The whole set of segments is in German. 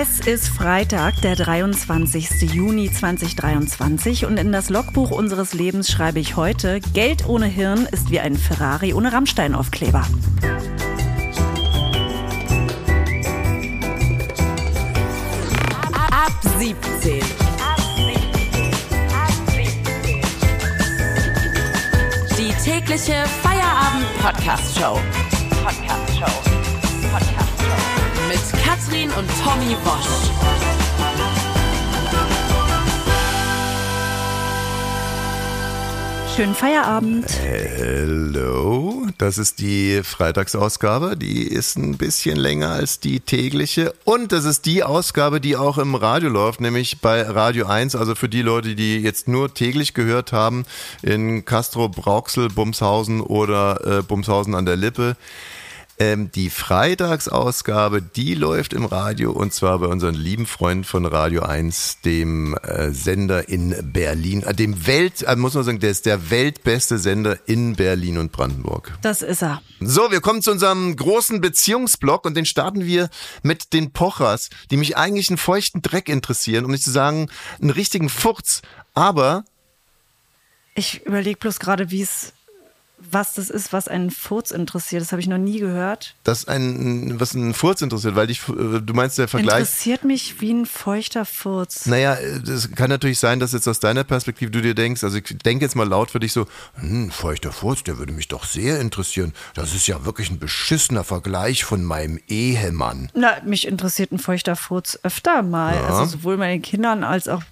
Es ist Freitag, der 23. Juni 2023 und in das Logbuch unseres Lebens schreibe ich heute, Geld ohne Hirn ist wie ein Ferrari ohne Rammstein-Aufkleber. Ab 17. Die tägliche Feierabend-Podcast-Show. Podcast-Show. Mit Katrin und Tommy Wosch. Schönen Feierabend. Hello, das ist die Freitagsausgabe. Die ist ein bisschen länger als die tägliche. Und das ist die Ausgabe, die auch im Radio läuft, nämlich bei Radio 1. Also für die Leute, die jetzt nur täglich gehört haben, in Castro, Brauxel, Bumshausen oder äh, Bumshausen an der Lippe. Ähm, die Freitagsausgabe, die läuft im Radio und zwar bei unseren lieben Freunden von Radio 1, dem äh, Sender in Berlin, äh, dem Welt, äh, muss man sagen, der ist der weltbeste Sender in Berlin und Brandenburg. Das ist er. So, wir kommen zu unserem großen Beziehungsblock und den starten wir mit den Pochers, die mich eigentlich einen feuchten Dreck interessieren, um nicht zu sagen, einen richtigen Furz. Aber Ich überlege bloß gerade, wie es, was das ist, was einen Furz interessiert. Das habe ich noch nie gehört. das ein, was einen Furz interessiert, weil dich, äh, du meinst der Vergleich. Interessiert mich wie ein feuchter Furz. Naja, es kann natürlich sein, dass jetzt aus deiner Perspektive du dir denkst, also ich denke jetzt mal laut für dich so, hm, feuchter Furz, der würde mich doch sehr interessieren. Das ist ja wirklich ein beschissener Vergleich von meinem Ehemann. Na, mich interessiert ein feuchter Furz öfter mal. Ja. Also sowohl bei den Kindern als auch,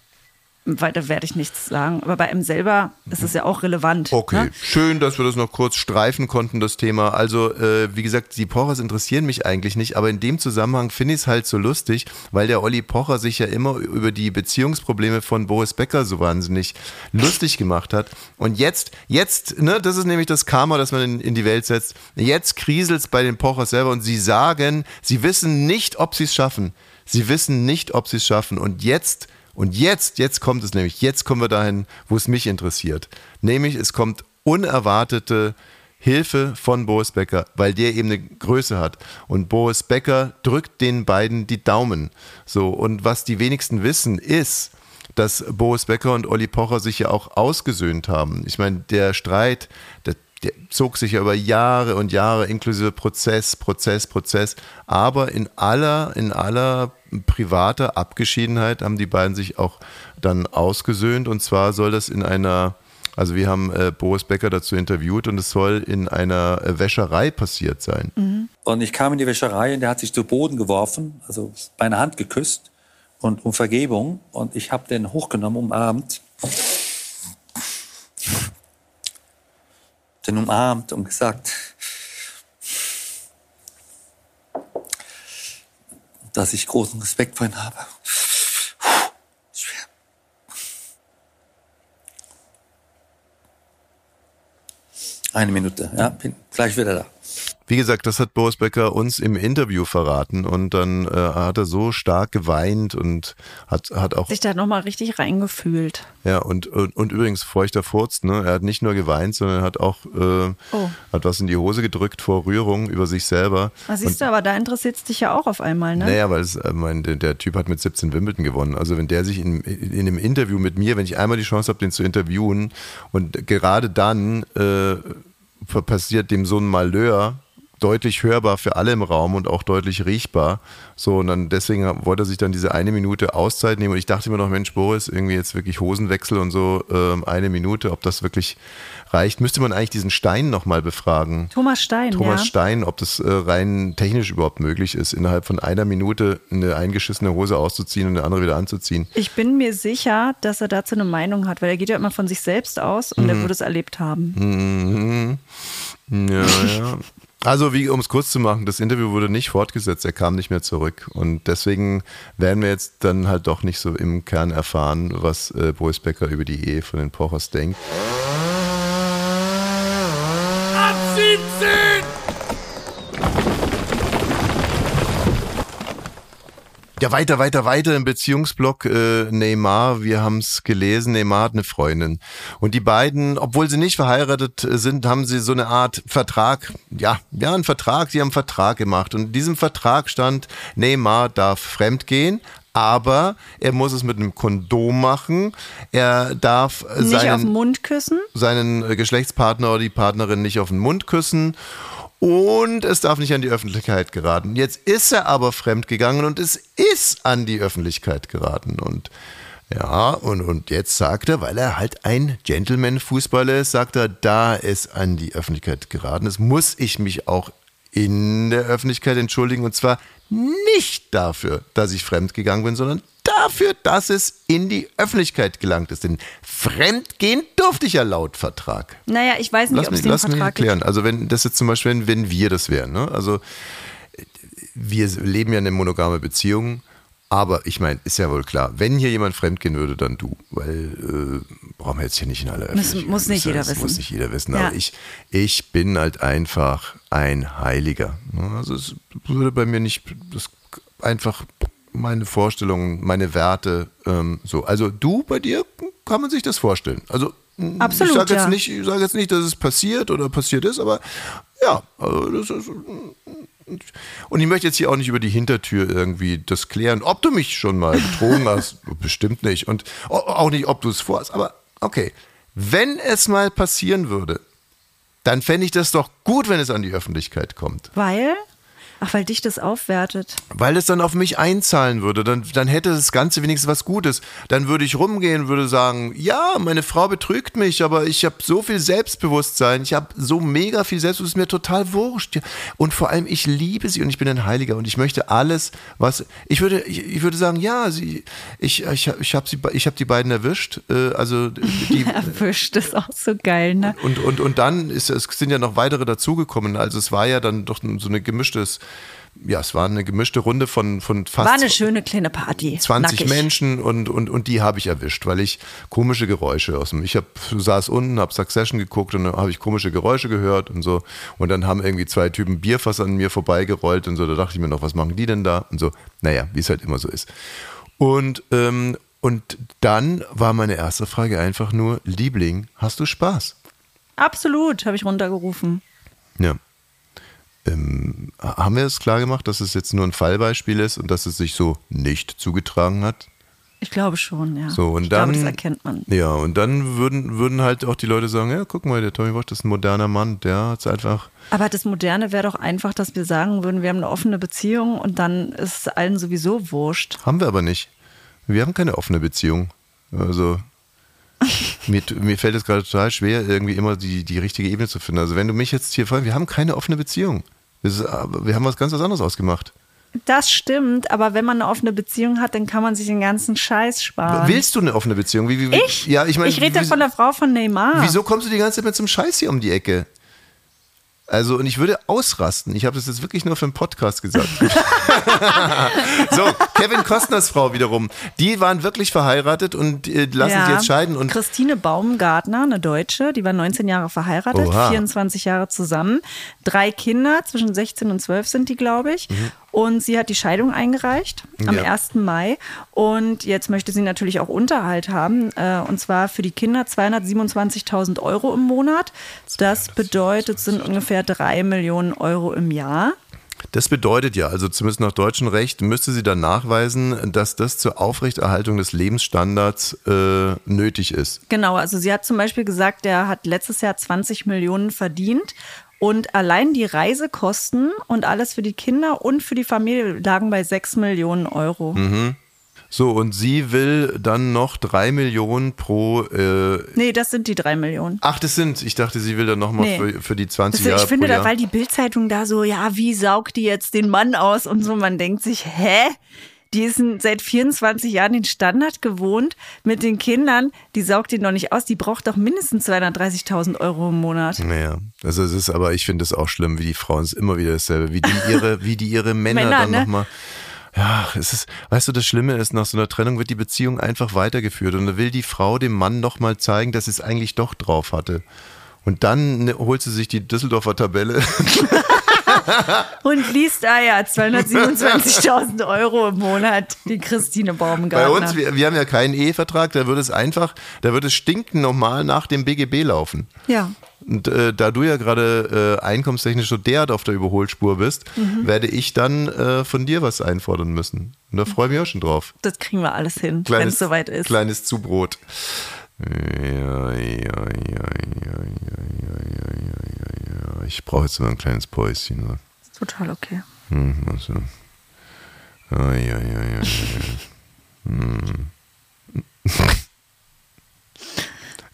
weiter werde ich nichts sagen. Aber bei einem selber ist es ja auch relevant. Okay, Ne? schön, dass wir das noch kurz streifen konnten, das Thema. Also, äh, wie gesagt, die Pochers interessieren mich eigentlich nicht, aber in dem Zusammenhang finde ich es halt so lustig, weil der Olli Pocher sich ja immer über die Beziehungsprobleme von Boris Becker so wahnsinnig lustig gemacht hat. Und jetzt, jetzt, ne, das ist nämlich das Karma, das man in, in die Welt setzt. Jetzt kriselt es bei den Pochers selber und sie sagen, sie wissen nicht, ob sie es schaffen. Sie wissen nicht, ob sie es schaffen. Und jetzt und jetzt, jetzt kommt es nämlich, jetzt kommen wir dahin, wo es mich interessiert. Nämlich, es kommt unerwartete Hilfe von Boris Becker, weil der eben eine Größe hat. Und Boris Becker drückt den beiden die Daumen. So, und was die wenigsten wissen, ist, dass Boris Becker und Olli Pocher sich ja auch ausgesöhnt haben. Ich meine, der Streit, der, der zog sich ja über Jahre und Jahre inklusive Prozess, Prozess, Prozess. Aber in aller, in aller privater Abgeschiedenheit haben die beiden sich auch dann ausgesöhnt. Und zwar soll das in einer, also wir haben äh, Boris Becker dazu interviewt und es soll in einer äh, Wäscherei passiert sein. Und ich kam in die Wäscherei und der hat sich zu Boden geworfen, also meine Hand geküsst und um Vergebung. Und ich habe den hochgenommen, umarmt. Den umarmt und gesagt, dass ich großen Respekt vor ihm habe. Schwer. Eine Minute, ja, bin gleich wieder da. Wie gesagt, das hat Boris Becker uns im Interview verraten und dann äh, hat er so stark geweint und hat, hat auch, Sich da nochmal richtig reingefühlt. ja, und, und, und übrigens feuchter Furz, ne? Er hat nicht nur geweint, sondern hat auch, äh, Oh. hat was in die Hose gedrückt vor Rührung über sich selber. Ah, siehst du, aber da interessiert es dich ja auch auf einmal, ne? Naja, weil es, äh, mein, der, der Typ hat mit 17 Wimbledon gewonnen. Also wenn der sich in, in einem Interview mit mir, wenn ich einmal die Chance habe, den zu interviewen und gerade dann äh, passiert dem so ein Malheur, deutlich hörbar für alle im Raum und auch deutlich riechbar. So, und dann deswegen wollte er sich dann diese eine Minute Auszeit nehmen. Und ich dachte mir noch, Mensch, Boris, irgendwie jetzt wirklich Hosenwechsel und so, ähm, eine Minute, ob das wirklich reicht. Müsste man eigentlich diesen Stein nochmal befragen. Thomas Stein, Thomas ja. Stein, ob das äh, rein technisch überhaupt möglich ist, innerhalb von einer Minute eine eingeschissene Hose auszuziehen und eine andere wieder anzuziehen. Ich bin mir sicher, dass er dazu eine Meinung hat, weil er geht ja immer von sich selbst aus und Mhm. er würde es erlebt haben. Mhm. Ja, ja. Also, wie, um es kurz zu machen, das Interview wurde nicht fortgesetzt, er kam nicht mehr zurück. Und deswegen werden wir jetzt dann halt doch nicht so im Kern erfahren, was äh, Boris Becker über die Ehe von den Pochers denkt. Ja, weiter, weiter, weiter im Beziehungsblock äh, Neymar. Wir haben es gelesen. Neymar hat eine Freundin. Und die beiden, obwohl sie nicht verheiratet sind, haben sie so eine Art Vertrag. Ja, ja, einen Vertrag. Sie haben einen Vertrag gemacht. Und in diesem Vertrag stand, Neymar darf fremdgehen, aber er muss es mit einem Kondom machen. Er darf Nicht seinen, auf den Mund küssen. seinen Geschlechtspartner oder die Partnerin nicht auf den Mund küssen. Und es darf nicht an die Öffentlichkeit geraten. Jetzt ist er aber fremdgegangen und es ist an die Öffentlichkeit geraten. Und ja, und, und jetzt sagt er, weil er halt ein Gentleman-Fußballer ist, sagt er, da ist an die Öffentlichkeit geraten. Es muss ich mich auch in der Öffentlichkeit entschuldigen. Und zwar nicht dafür, dass ich fremdgegangen bin, sondern dafür, dass es in die Öffentlichkeit gelangt ist. Denn fremdgehen durfte ich ja laut Vertrag. Naja, ich weiß nicht, ob mich, es den lass mich Vertrag gibt. erklären. Also wenn das jetzt zum Beispiel, wenn, wenn wir das wären, ne? also wir leben ja in einer monogame Beziehung, aber ich meine, ist ja wohl klar, wenn hier jemand fremdgehen würde, dann du, weil äh, brauchen wir jetzt hier nicht in aller Muss- Öffentlichkeit. muss nicht Das jeder wissen. Muss nicht jeder wissen, Ja. aber ich, ich bin halt einfach ein Heiliger. ne? Also es würde bei mir nicht, das einfach meine Vorstellungen, meine Werte, ähm, so. Also du, bei dir kann man sich das vorstellen. Also Absolut, ich sage jetzt, ja. nicht, ich sag jetzt nicht, dass es passiert oder passiert ist, aber ja, also das ist, und ich möchte jetzt hier auch nicht über die Hintertür irgendwie das klären, ob du mich schon mal betrogen hast. Bestimmt nicht. Und au- auch nicht, ob du es vorhast. Aber okay, wenn es mal passieren würde, dann fände ich das doch gut, wenn es an die Öffentlichkeit kommt. Weil? Ach, weil dich das aufwertet. Weil es dann auf mich einzahlen würde, dann, dann hätte das Ganze wenigstens was Gutes. Dann würde ich rumgehen, würde sagen, ja, meine Frau betrügt mich, aber ich habe so viel Selbstbewusstsein, ich habe so mega viel Selbstbewusstsein, ist mir total wurscht. Und vor allem, ich liebe sie und ich bin ein Heiliger und ich möchte alles, was, ich würde, ich, ich würde sagen, ja, sie, ich, ich, ich habe sie, ich habe die beiden erwischt, äh, also die, Erwischt ist auch so geil, ne? und, und, und dann ist, es sind ja noch weitere dazugekommen. Also es war ja dann doch so eine gemischtes, ja, es war eine gemischte Runde von, von fast War eine schöne kleine Party. 20 Nackig. Menschen und, und, und die habe ich erwischt, weil ich komische Geräusche aus dem. Ich hab, saß unten, habe Succession geguckt und dann habe ich komische Geräusche gehört und so. Und dann haben irgendwie zwei Typen Bierfass an mir vorbeigerollt und so. Da dachte ich mir noch, was machen die denn da? Und so, naja, wie es halt immer so ist. Und, ähm, und dann war meine erste Frage einfach nur: Liebling, hast du Spaß? Absolut, habe ich runtergerufen. Ja. Ähm, haben wir es klar gemacht, dass es jetzt nur ein Fallbeispiel ist und dass es sich so nicht zugetragen hat? Ich glaube schon, ja. So, und ich dann. glaube, das erkennt man. Ja, und dann würden, würden halt auch die Leute sagen: Ja, guck mal, der Tommy Walsh ist ein moderner Mann, der hat es einfach. Aber das Moderne wäre doch einfach, dass wir sagen würden, wir haben eine offene Beziehung und dann ist es allen sowieso wurscht. Haben wir aber nicht. Wir haben keine offene Beziehung. Also. mir, mir fällt es gerade total schwer, irgendwie immer die, die richtige Ebene zu finden. Also, wenn du mich jetzt hier fragst, wir haben keine offene Beziehung. Ist, aber wir haben was ganz was anderes ausgemacht. Das stimmt, aber wenn man eine offene Beziehung hat, dann kann man sich den ganzen Scheiß sparen. Willst du eine offene Beziehung? Wie, wie, wie, ich? Ja, ich meine. ich rede ja von der Frau von Neymar. Wieso kommst du die ganze Zeit mit so einem Scheiß hier um die Ecke? Also, und ich würde ausrasten. Ich habe das jetzt wirklich nur für einen Podcast gesagt. so, Kevin Costners Frau wiederum. Die waren wirklich verheiratet und äh, lassen ja. sie jetzt scheiden. Und Christine Baumgartner, eine Deutsche, die war 19 Jahre verheiratet, Oha. 24 Jahre zusammen. Drei Kinder, zwischen 16 und 12 sind die, glaube ich. Und sie hat die Scheidung eingereicht am. Ja. 1. Mai. Und jetzt möchte sie natürlich auch Unterhalt haben. Äh, und zwar für die Kinder 227.000 Euro im Monat. Das bedeutet, sind ungefähr drei Millionen Euro im Jahr. das bedeutet ja, also zumindest nach deutschem Recht, müsste sie dann nachweisen, dass das zur Aufrechterhaltung des Lebensstandards äh, nötig ist. Genau, also sie hat zum Beispiel gesagt, der hat letztes Jahr 20 Millionen verdient und allein die Reisekosten und alles für die Kinder und für die Familie lagen bei 6 Millionen Euro. Mhm. So, und sie will dann noch drei Millionen pro. Äh, Nee, das sind die 3 Millionen. ach, das sind. Ich dachte, sie will dann nochmal Nee. für, für die 20 Das, Jahre ich finde, da, weil die Bildzeitung da so, ja, wie saugt die jetzt den Mann aus und so, man denkt sich, hä? Die ist seit 24 Jahren den Standard gewohnt mit den Kindern. Die saugt ihn doch nicht aus. Die braucht doch mindestens 230.000 Euro im Monat. Naja, also es ist, aber ich finde es auch schlimm, wie die Frauen, es ist immer wieder dasselbe, wie die ihre, wie die ihre Männer, Männer, dann ne? nochmal. Ja, es ist, weißt du, das Schlimme ist, nach so einer Trennung wird die Beziehung einfach weitergeführt und da will die Frau dem Mann nochmal zeigen, dass sie es eigentlich doch drauf hatte. Und dann ne, holt sie sich die Düsseldorfer Tabelle und liest, ah ja, 227.000 Euro im Monat, die Christine Baumgartner. Bei uns, wir, wir haben ja keinen Ehevertrag, da würde es einfach, da würde es stinken normal nach dem BGB laufen. Ja. Und äh, da du ja gerade äh, einkommenstechnisch so derart auf der Überholspur bist, Mhm. werde ich dann äh, von dir was einfordern müssen. Und da freue ich mich auch schon drauf. Das kriegen wir alles hin, wenn es soweit ist. Kleines Zubrot. Ich brauche jetzt immer ein kleines Päuschen. Ne? Total okay. Hm, also. Ja, ja, ja, ja, hm.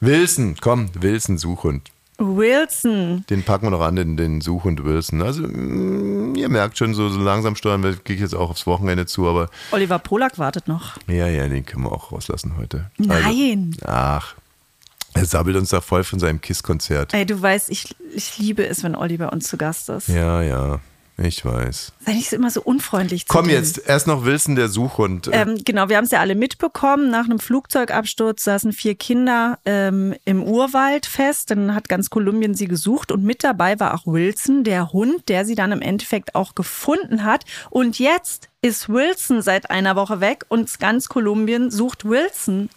Wilson, komm, Wilson, Suchhund. Wilson. Den packen wir noch an, den, den Suchhund Wilson. Also, mm, ihr merkt schon, so, so langsam steuern wir, gehe ich jetzt auch aufs Wochenende zu, aber Oliver Polak wartet noch. ja, ja, den können wir auch rauslassen heute. Nein. Also, ach, er sabbelt uns da voll von seinem KISS-Konzert. Ey, du weißt, ich, ich liebe es, wenn Olli bei uns zu Gast ist. Ja, ja, ich weiß. Sei nicht so immer so unfreundlich zu Komm dem. jetzt, erst noch Wilson, der Suchhund. Ähm, genau, wir haben es ja alle mitbekommen. Nach einem Flugzeugabsturz saßen vier Kinder ähm, im Urwald fest. Dann hat ganz Kolumbien sie gesucht und mit dabei war auch Wilson, der Hund, der sie dann im Endeffekt auch gefunden hat. Und jetzt ist Wilson seit einer Woche weg und ganz Kolumbien sucht Wilson.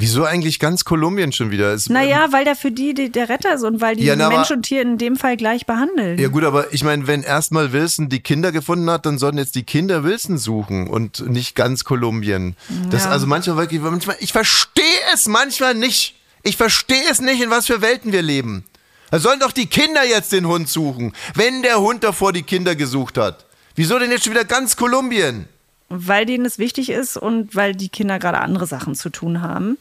Wieso eigentlich ganz Kolumbien schon wieder? Es, Naja, weil der für die, die der Retter ist und weil die Ja, na, Mensch aber- und Tier in dem Fall gleich behandeln. Ja gut, aber ich meine, wenn erstmal Wilson die Kinder gefunden hat, dann sollten jetzt die Kinder Wilson suchen und nicht ganz Kolumbien. Das Ja. also manchmal wirklich, manchmal, ich verstehe es manchmal nicht. Ich verstehe es nicht, in was für Welten wir leben. Da sollen doch die Kinder jetzt den Hund suchen, wenn der Hund davor die Kinder gesucht hat. Wieso denn jetzt schon wieder ganz Kolumbien? Weil denen es wichtig ist und weil die Kinder gerade andere Sachen zu tun haben.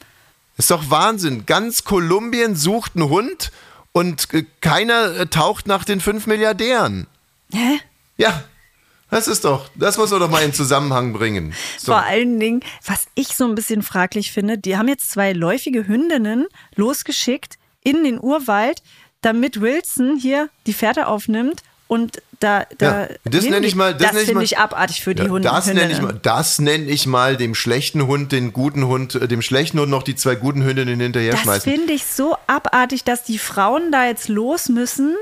Ist doch Wahnsinn. Ganz Kolumbien sucht einen Hund und äh, keiner äh, taucht nach den fünf Milliardären. Hä? Ja, das ist doch, das muss man doch mal in Zusammenhang bringen. So. Vor allen Dingen, was ich so ein bisschen fraglich finde, die haben jetzt zwei läufige Hündinnen losgeschickt in den Urwald, damit Wilson hier die Fährte aufnimmt und da, da Ja, das nenne ich mal- das das nenne ich finde ich abartig für die Ja, Hunde. das nenne ich mal, das nenne ich mal dem schlechten Hund, den guten Hund, äh, dem schlechten Hund noch die zwei guten Hündinnen hinterher Das schmeißen. finde ich so abartig, dass die Frauen da jetzt los müssen.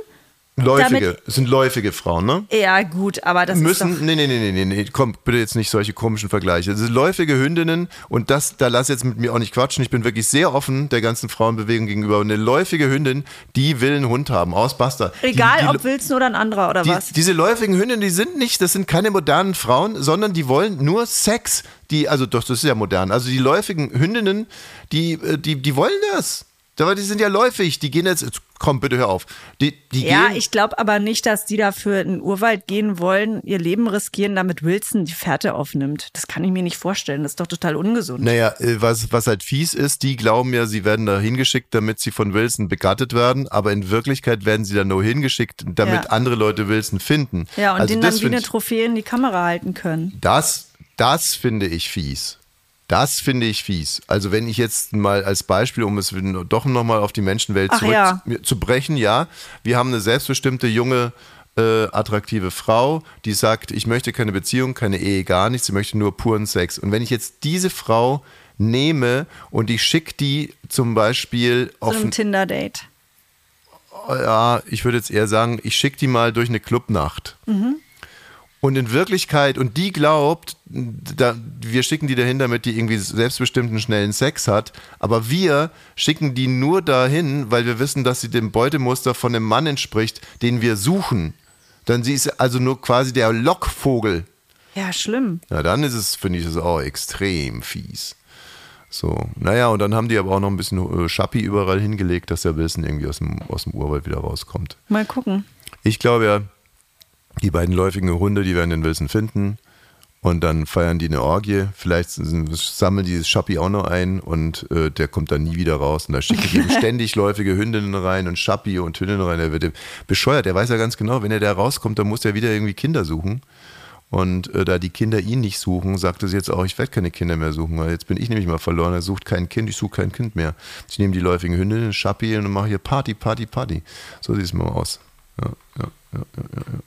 Läufige, es sind läufige Frauen, ne? Ja, gut, aber das ist Müssen, doch. nee, nee, nee, nee, nee, komm, bitte jetzt nicht solche komischen Vergleiche. Es sind läufige Hündinnen und das, da lass jetzt mit mir auch nicht quatschen. Ich bin wirklich sehr offen der ganzen Frauenbewegung gegenüber. Und eine läufige Hündin, die will einen Hund haben, aus Basta. Egal, die, die, ob Wilson oder ein anderer oder die, was. Diese läufigen Hündinnen, die sind nicht, das sind keine modernen Frauen, sondern die wollen nur Sex. Die, also doch, das ist ja modern. Also die läufigen Hündinnen, die, äh, die, die wollen das. Aber die sind ja läufig. Die gehen jetzt, jetzt komm bitte hör auf. Die, die Ja, ich glaube aber nicht, dass die dafür in den Urwald gehen wollen, ihr Leben riskieren, damit Wilson die Fährte aufnimmt. Das kann ich mir nicht vorstellen. Das ist doch total ungesund. Naja, äh, was, was halt fies ist, die glauben ja, sie werden da hingeschickt, damit sie von Wilson begattet werden, aber in Wirklichkeit werden sie da nur hingeschickt, damit Ja. andere Leute Wilson finden. Ja, und also den das dann wie eine Trophäe in die Kamera halten können. Das, das finde ich fies. Das finde ich fies. Also wenn ich jetzt mal als Beispiel, um es doch nochmal auf die Menschenwelt Ach zurück ja. zu brechen, ja, wir haben eine selbstbestimmte junge äh, attraktive Frau, die sagt, ich möchte keine Beziehung, keine Ehe, gar nichts, sie möchte nur puren Sex. Und wenn ich jetzt diese Frau nehme und ich schicke die zum Beispiel So auf ein Tinder-Date. ja, ich würde jetzt eher sagen, ich schicke die mal durch eine Clubnacht. Und in Wirklichkeit, und die glaubt, da, wir schicken die dahin, damit die irgendwie selbstbestimmten schnellen Sex hat, aber wir schicken die nur dahin, weil wir wissen, dass sie dem Beutemuster von dem Mann entspricht, den wir suchen. Dann sie ist also nur quasi der Lockvogel. Ja, schlimm. Ja, dann ist es, finde ich, das auch extrem fies. So, naja, und dann haben die aber auch noch ein bisschen äh, Schappi überall hingelegt, dass der Wilson irgendwie aus dem, aus dem Urwald wieder rauskommt. Mal gucken. Ich glaube ja, die beiden läufigen Hunde, die werden den Wilson finden und dann feiern die eine Orgie. Vielleicht sammeln die das Schappi auch noch ein und äh, der kommt dann nie wieder raus. Und da schicken die ihm ständig läufige Hündinnen rein und Schappi und Hündinnen rein. Der wird bescheuert. Der weiß ja ganz genau, wenn er da rauskommt, dann muss er wieder irgendwie Kinder suchen. Und äh, da die Kinder ihn nicht suchen, sagt er jetzt auch, ich werde keine Kinder mehr suchen, weil jetzt bin ich nämlich mal verloren. Er sucht kein Kind, ich suche kein Kind mehr. Ich nehme die läufigen Hündinnen, Schappi und mache hier Party, Party, Party. So sieht es mal aus. Ja, ja, ja, ja, ja.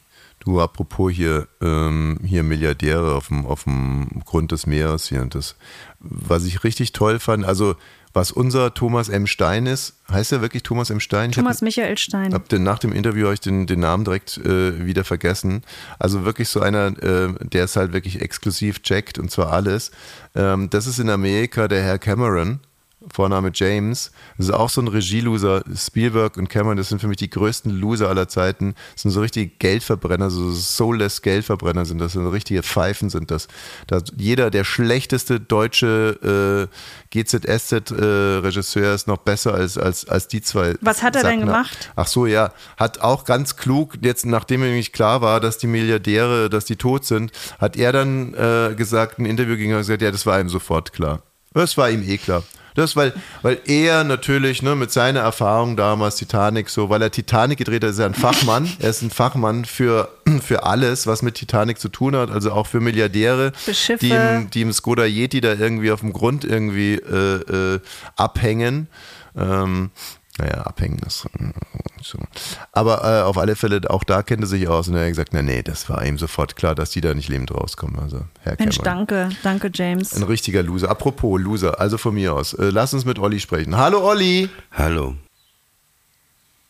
Du, apropos hier, ähm, hier Milliardäre auf dem, auf dem Grund des Meeres hier und das, was ich richtig toll fand, also was unser Thomas M. Stein ist. Heißt er wirklich Thomas M. Stein? Thomas hab, Michael Stein. hab den, nach dem Interview habe ich den, den Namen direkt äh, wieder vergessen. Also wirklich so einer, äh, der es halt wirklich exklusiv checkt und zwar alles. Ähm, das ist in Amerika der Herr Cameron. Vorname James. Das ist auch so ein Regieloser. Spielberg und Cameron, das sind für mich die größten Loser aller Zeiten. Das sind so richtige Geldverbrenner, so soulless Geldverbrenner sind das. So richtige Pfeifen sind das. Da jeder, der schlechteste deutsche äh, GZSZ-Regisseur äh, ist noch besser als, als, als die zwei. Was hat er denn Sackner. gemacht? Ach so, ja. Hat auch ganz klug, jetzt nachdem mir nicht klar war, dass die Milliardäre, dass die tot sind, hat er dann äh, gesagt, ein Interview ging und gesagt, ja, das war ihm sofort klar. Das war ihm eh klar. Das, weil, weil er natürlich ne, mit seiner Erfahrung damals Titanic so, weil er Titanic gedreht hat, ist er ein Fachmann. er ist ein Fachmann für, für alles, was mit Titanic zu tun hat, also auch für Milliardäre, Für die im, die im Skoda Yeti da irgendwie auf dem Grund irgendwie äh, äh, abhängen. Ähm, naja, abhängen ist äh, so. Aber äh, auf alle Fälle, auch da kennt er sich aus und er hat gesagt, na nee, das war ihm sofort klar, dass die da nicht lebend rauskommen. Also, Herr Mensch, Cameron. danke, danke James. Ein richtiger Loser. Apropos Loser, also von mir aus. Äh, lass uns mit Olli sprechen. Hallo Olli! Hallo.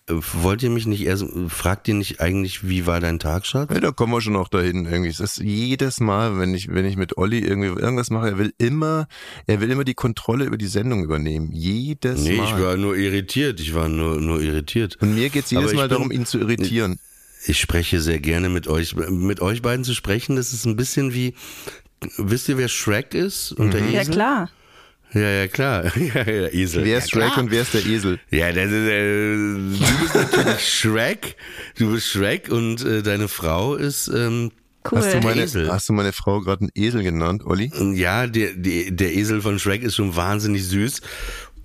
Wollt ihr mich nicht erst, fragt ihr nicht eigentlich, wie war dein Tag, Schatz? Ja, da kommen wir schon noch dahin irgendwie. Es ist jedes Mal, wenn ich, wenn ich mit Olli irgendwie irgendwas mache, er will immer, er will immer die Kontrolle über die Sendung übernehmen. Jedes Nee, Mal. ich war nur irritiert. Ich war nur, nur irritiert. und mir geht's jedes Mal bin- darum, ihn zu irritieren. Ich spreche sehr gerne mit euch. Mit euch beiden zu sprechen, das ist ein bisschen wie, wisst ihr, wer Shrek ist? Und der Ja, Esel? klar. Ja, ja, klar. Ja, ja, Esel. Wer ja, ist Shrek klar. und wer ist der Esel? Ja, das ist, äh, du bist natürlich Shrek. Du bist Shrek und äh, deine Frau ist, ähm, Cool. Hast du meine, Esel. hast du meine Frau gerade einen Esel genannt, Olli? ja, der, der, der Esel von Shrek ist schon wahnsinnig süß.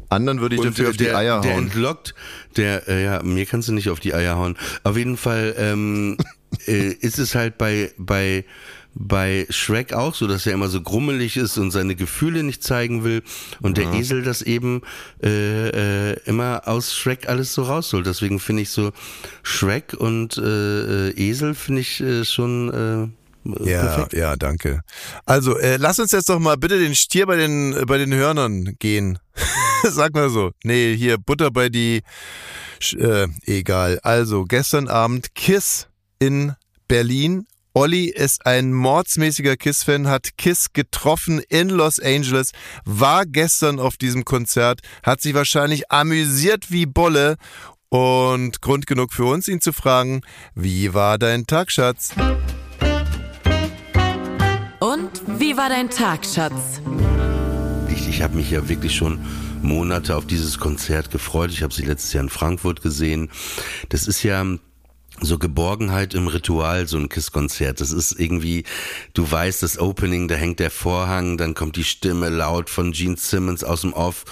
Anderen würde ich dafür äh, auf die der, Eier der hauen. entlockt, der, äh, ja, mir kannst du nicht auf die Eier hauen. Auf jeden Fall ähm, äh, ist es halt bei, bei, bei Shrek auch so, dass er immer so grummelig ist und seine Gefühle nicht zeigen will und der Esel das eben äh, äh, immer aus Shrek alles so rausholt. Deswegen finde ich so Shrek und äh, äh, Esel finde ich äh, schon äh, Ja, perfekt. ja, danke. Also, äh, lass uns jetzt doch mal bitte den Stier bei den, äh, bei den Hörnern gehen. Sag mal so. Nee, hier Butter bei die, Sch- äh, egal. Also, gestern Abend Kiss in Berlin. Olli ist ein mordsmäßiger Kiss-Fan, hat Kiss getroffen in Los Angeles, war gestern auf diesem Konzert, hat sich wahrscheinlich amüsiert wie Bolle und Grund genug für uns, ihn zu fragen, wie war dein Tag, Schatz? Und wie war dein Tag, Schatz? Ich, ich habe mich ja wirklich schon Monate auf dieses Konzert gefreut. Ich habe sie letztes Jahr in Frankfurt gesehen. Das ist ja so Geborgenheit im Ritual, so ein Kiss-Konzert. Das ist irgendwie, du weißt, das Opening, da hängt der Vorhang, dann kommt die Stimme laut von Gene Simmons aus dem Off.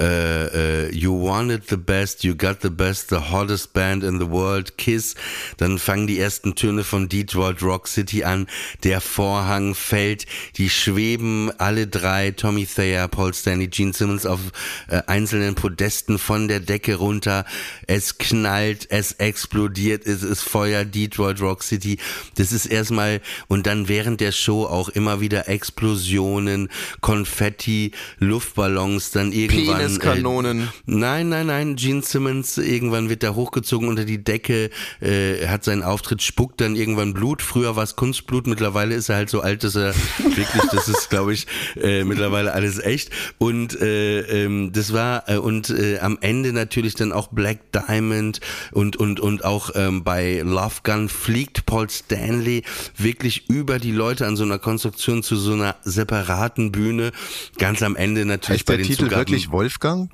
Äh, äh, you wanted the best, you got the best, the hottest band in the world, Kiss. Dann fangen die ersten Töne von Detroit Rock City an. Der Vorhang fällt, die schweben alle drei, Tommy Thayer, Paul Stanley, Gene Simmons auf äh, einzelnen Podesten von der Decke runter. Es knallt, es explodiert, es ist Feuer, Detroit Rock City. Das ist erstmal, und dann während der Show auch immer wieder Explosionen, Konfetti, Luftballons, dann irgendwann. Peniskanonen. Äh, nein, nein, nein, Gene Simmons, irgendwann wird er hochgezogen unter die Decke, äh, hat seinen Auftritt, spuckt dann irgendwann Blut. Früher war es Kunstblut, mittlerweile ist er halt so alt, dass er wirklich, das ist, glaube ich, äh, mittlerweile alles echt. Und äh, ähm, das war, äh, und äh, am Ende natürlich dann auch Black Diamond und, und, und auch ähm, bei Love Gun fliegt Paul Stanley wirklich über die Leute an so einer Konstruktion zu so einer separaten Bühne. Ganz am Ende natürlich Heißt bei der den Titel Zugaben. wirklich Wolfgang?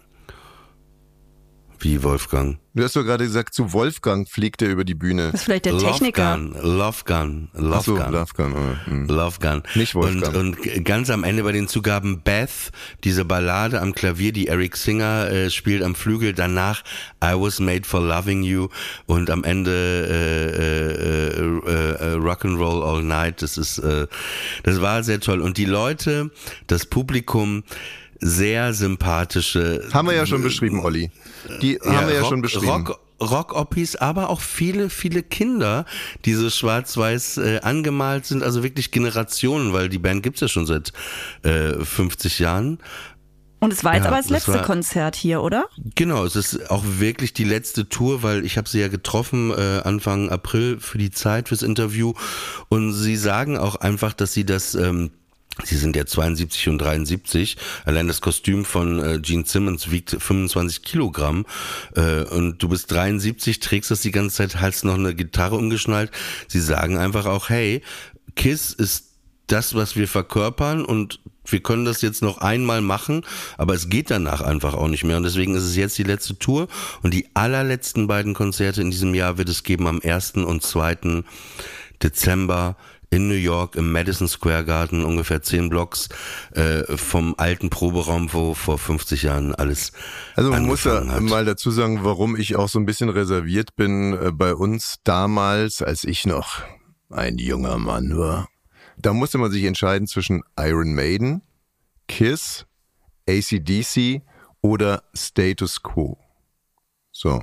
Wie Wolfgang? Du hast doch gerade gesagt, zu Wolfgang fliegt er über die Bühne. Das ist vielleicht der Techniker. Love Gun, Love Gun, Love Ach so, Gun. Wolfgang. oh, hm. Love Gun. Nicht Wolfgang. Und, und ganz am Ende bei den Zugaben Beth, diese Ballade am Klavier, die Eric Singer äh, spielt am Flügel. Danach I Was Made for Loving You und am Ende äh, äh, äh, äh, Rock and Roll All Night. Das ist, äh, das war sehr toll. Und die Leute, das Publikum, sehr sympathische. Haben wir ja schon beschrieben, Olli. Die haben wir ja Rock, schon beschrieben. Rock, Rock-Oppis, aber auch viele, viele Kinder, die so schwarz-weiß äh, angemalt sind, also wirklich Generationen, weil die Band gibt's ja schon seit äh, 50 Jahren. Und es war jetzt Ja, aber das das letzte war- Konzert hier, oder? Genau, es ist auch wirklich die letzte Tour, weil ich habe sie ja getroffen äh, Anfang April für die Zeit, fürs Interview. Und sie sagen auch einfach, dass sie das... Ähm, Sie sind ja 72 und 73. Allein das Kostüm von äh, Gene Simmons wiegt 25 Kilogramm. Äh, und du bist 73, trägst das die ganze Zeit, hast noch eine Gitarre umgeschnallt. Sie sagen einfach auch, hey, Kiss ist das, was wir verkörpern und wir können das jetzt noch einmal machen, aber es geht danach einfach auch nicht mehr. Und deswegen ist es jetzt die letzte Tour und die allerletzten beiden Konzerte in diesem Jahr wird es geben am 1. und 2. Dezember in New York im Madison Square Garden, ungefähr zehn Blocks äh, vom alten Proberaum, wo vor 50 Jahren alles Also man muss ja hat. mal dazu sagen, warum ich auch so ein bisschen reserviert bin äh, bei uns damals, als ich noch ein junger Mann war. Da musste man sich entscheiden zwischen Iron Maiden, Kiss, ACDC oder Status Quo. So.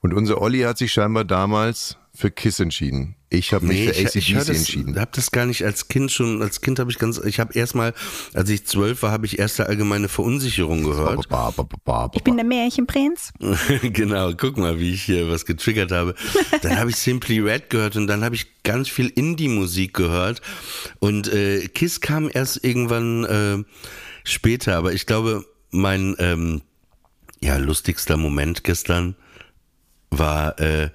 Und unser Olli hat sich scheinbar damals für Kiss entschieden. Ich habe mich Nee, für ich, ACDC ich das, entschieden. habe das gar nicht als Kind schon, als Kind habe ich ganz, ich habe erstmal, als ich zwölf war, habe ich erste allgemeine Verunsicherung gehört. Ba, ba, ba, ba, ba, Ich bin der Märchenprinz. genau, guck mal, wie ich hier was getriggert habe. Dann habe ich Simply Red gehört und dann habe ich ganz viel Indie-Musik gehört. Und äh, Kiss kam erst irgendwann äh, später, aber ich glaube, mein ähm, ja, lustigster Moment gestern war, äh,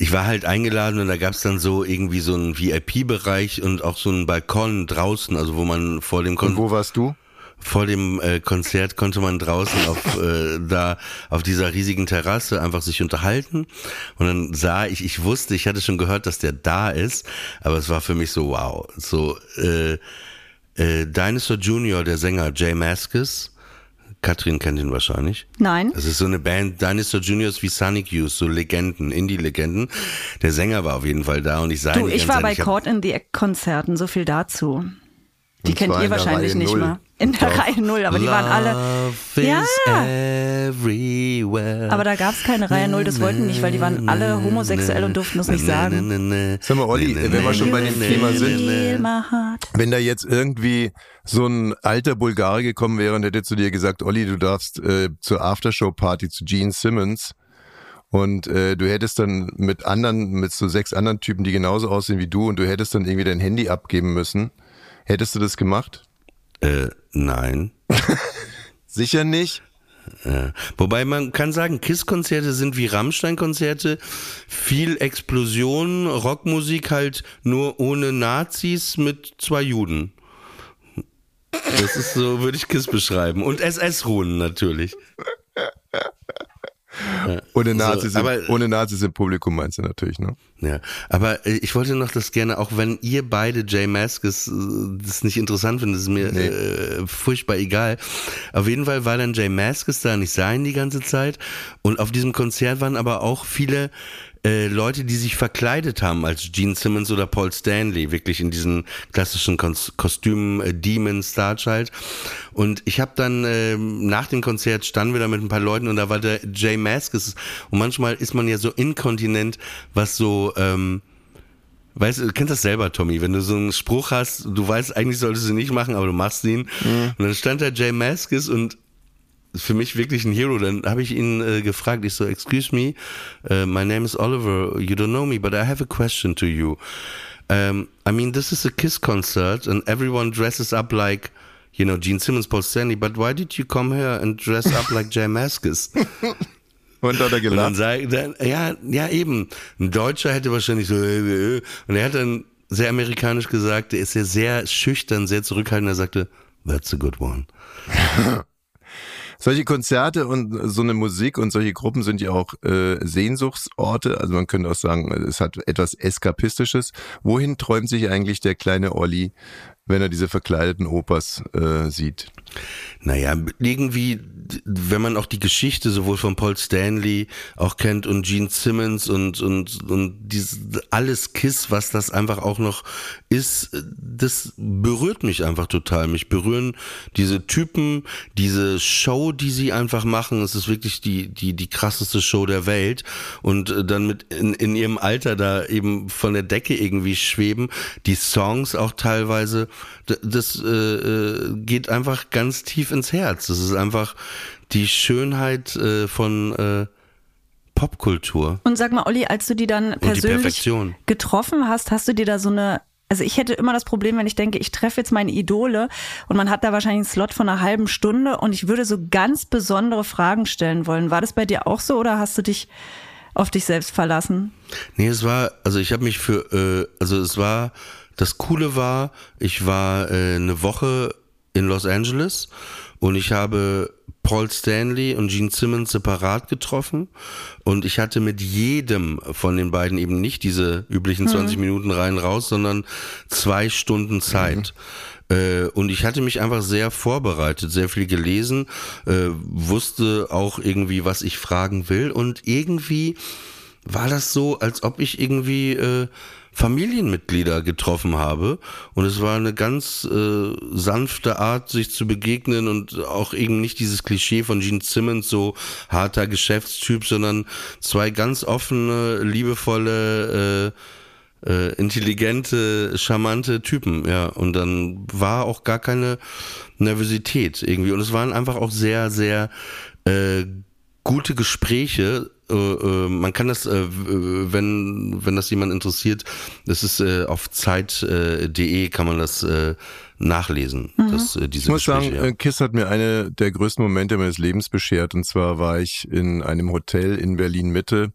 ich war halt eingeladen und da gab's dann so irgendwie so einen VIP-Bereich und auch so einen Balkon draußen, also wo man vor dem Kon Und wo warst du? vor dem äh, Konzert konnte man draußen auf äh, da auf dieser riesigen Terrasse einfach sich unterhalten und dann sah ich, ich wusste, ich hatte schon gehört, dass der da ist, aber es war für mich so wow, so äh, äh, Dinosaur Junior, der Sänger Jay Mascis, Katrin kennt ihn wahrscheinlich. Nein. Das ist so eine Band, Dinosaur Juniors wie Sonic Youth, so Legenden, Indie-Legenden. Der Sänger war auf jeden Fall da und ich sah ihn Du, die ich war Zeit. bei Caught in the Act Konzerten, so viel dazu. Die kennt ihr wahrscheinlich Reihe nicht mal. In der Doch. Reihe null, aber die waren alle. Ja. everywhere. Aber da gab es keine Reihe null, das wollten nicht, weil die waren alle homosexuell und durften es nicht sagen. Sag mal, Olli, wenn wir schon bei dem Thema sind. Wenn da jetzt irgendwie so ein alter Bulgare gekommen wäre und hätte zu dir gesagt, Olli, du darfst äh, zur Aftershow-Party zu Gene Simmons und äh, du hättest dann mit anderen, mit so sechs anderen Typen, die genauso aussehen wie du und du hättest dann irgendwie dein Handy abgeben müssen, hättest du das gemacht? Äh, nein. Sicher nicht. Ja. Wobei man kann sagen, KISS-Konzerte sind wie Rammstein-Konzerte. Viel Explosion, Rockmusik halt nur ohne Nazis mit zwei Juden. Das ist so, würde ich KISS beschreiben. Und SS-Ruhen natürlich. Ohne Nazis, aber- im, ohne Nazis im Publikum meinst du natürlich, ne? Ja, aber äh, ich wollte noch das gerne, auch wenn ihr beide Jay Maskis äh, das nicht interessant findet, ist mir Nee. äh, furchtbar egal. Auf jeden Fall war dann Jay Maskis da und ich sah ihn die ganze Zeit. Und auf diesem Konzert waren aber auch viele äh, Leute, die sich verkleidet haben als Gene Simmons oder Paul Stanley, wirklich in diesen klassischen Kos Kostümen, äh, Demon, Starchild. Und ich habe dann ähm, nach dem Konzert standen wir da mit ein paar Leuten und da war der Jay Maskis. Und manchmal ist man ja so inkontinent, was so ähm, Weißt du, du kennst das selber, Tommy, wenn du so einen Spruch hast, du weißt, eigentlich solltest du ihn nicht machen, aber du machst ihn. Und dann stand da Jay Maskis und für mich wirklich ein Hero. Dann habe ich ihn äh, gefragt, ich so, excuse me, uh, my name is Oliver, you don't know me, but I have a question to you. Um, I mean, this is a KISS concert and everyone dresses up like, you know, Gene Simmons, Paul Stanley, but why did you come here and dress up like Jay Maskis? Und da hat er Und dann gelacht. sag, dann, ja, ja eben. Ein Deutscher hätte wahrscheinlich so, äh, äh, äh. und er hat dann sehr amerikanisch gesagt, er ist ja sehr schüchtern, sehr zurückhaltend, er sagte, that's a good one. Solche Konzerte und so eine Musik und solche Gruppen sind ja auch äh, Sehnsuchtsorte. Also man könnte auch sagen, es hat etwas Eskapistisches. Wohin träumt sich eigentlich der kleine Olli, wenn er diese verkleideten Opas äh, sieht? Naja, irgendwie, wenn man auch die Geschichte sowohl von Paul Stanley auch kennt und Gene Simmons und, und, und dieses, alles Kiss, was das einfach auch noch ist, das berührt mich einfach total. Mich berühren diese Typen, diese Show, die sie einfach machen. Es ist wirklich die, die, die krasseste Show der Welt. Und äh, dann mit in, in ihrem Alter da eben von der Decke irgendwie schweben. Die Songs auch teilweise. Das äh, äh, geht einfach ganz tief ins Herz. Das ist einfach die Schönheit äh, von äh, Popkultur. Und sag mal, Olli, als du die dann die persönlich Perfektion. getroffen hast, hast du dir da so eine also ich hätte immer das Problem, wenn ich denke, ich treffe jetzt meine Idole und man hat da wahrscheinlich einen Slot von einer halben Stunde und ich würde so ganz besondere Fragen stellen wollen. War das bei dir auch so oder hast du dich auf dich selbst verlassen? Nee, es war, also ich habe mich für, äh, also es war, das Coole war, ich war äh, eine Woche in Los Angeles und ich habe Paul Stanley und Gene Simmons separat getroffen und ich hatte mit jedem von den beiden eben nicht diese üblichen 20 Minuten rein raus, sondern zwei Stunden Zeit. Äh, Und ich hatte mich einfach sehr vorbereitet, sehr viel gelesen, äh, wusste auch irgendwie, was ich fragen will und irgendwie war das so, als ob ich irgendwie äh, Familienmitglieder getroffen habe und es war eine ganz äh, sanfte Art, sich zu begegnen und auch eben nicht dieses Klischee von Gene Simmons, so harter Geschäftstyp, sondern zwei ganz offene, liebevolle, äh, äh, intelligente, charmante Typen, ja. Und dann war auch gar keine Nervosität irgendwie. Und es waren einfach auch sehr, sehr äh, gute Gespräche. Äh, äh, man kann das, äh, wenn, wenn das jemand interessiert, das ist auf zeit.de kann man das nachlesen. Das, äh, diese Ich muss sagen, Gespräche, ja. äh, Kiss hat mir eine der größten Momente meines Lebens beschert. Und zwar war ich in einem Hotel in Berlin Mitte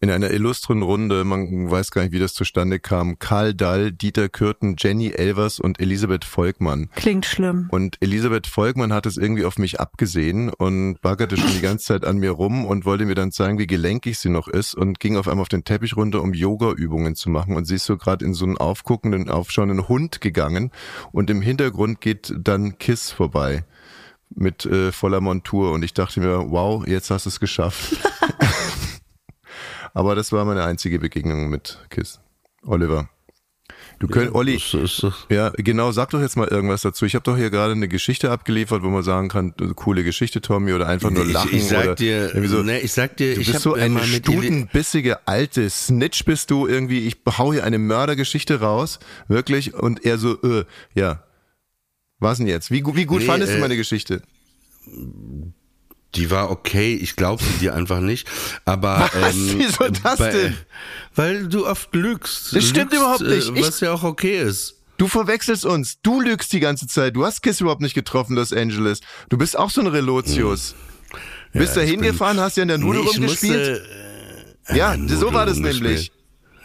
in einer illustren Runde. Man weiß gar nicht, wie das zustande kam. Karl Dall, Dieter Kürten, Jenny Elvers und Elisabeth Volkmann. Klingt schlimm. Und Elisabeth Volkmann hat es irgendwie auf mich abgesehen und baggerte schon die ganze Zeit an mir rum und wollte mir dann zeigen, wie gelenkig sie noch ist und ging auf einmal auf den Teppich runter, um Yoga-Übungen zu machen. Und sie ist so gerade in so einen aufguckenden, aufschauenden Hund gegangen und im Hintergrund geht dann Kiss vorbei mit äh, voller Montur und ich dachte mir, wow, jetzt hast du es geschafft. Aber das war meine einzige Begegnung mit Kiss. Oliver. Du könnt, Olli, ist, das- ja, genau, sag doch jetzt mal irgendwas dazu. Ich habe doch hier gerade eine Geschichte abgeliefert, wo man sagen kann, äh, coole Geschichte, Tommy, oder einfach nur lachen. ich, ich sag oder dir, so. ne, ich sag dir, Du ich bist so Eli- stutenbissige alte Snitch bist du irgendwie. Ich hau hier eine Mördergeschichte raus, wirklich, und er so, äh, ja. Was denn jetzt? Wie, wie gut Nee, fandest du äh, meine Geschichte? Die war okay, ich glaub sie dir einfach nicht. Aber Was? ähm, Wieso das denn? Weil du oft lügst. Das stimmt lügst, überhaupt nicht. Äh, Ich- was ja auch okay ist. Du verwechselst uns. Du lügst die ganze Zeit. Du hast Kiss überhaupt nicht getroffen, Los Angeles. Du bist auch so ein Relotius. Bist da ich bin- hingefahren, hast ja in der Nudel Nee, ich rumgespielt? musste, ja, in der so war das nämlich.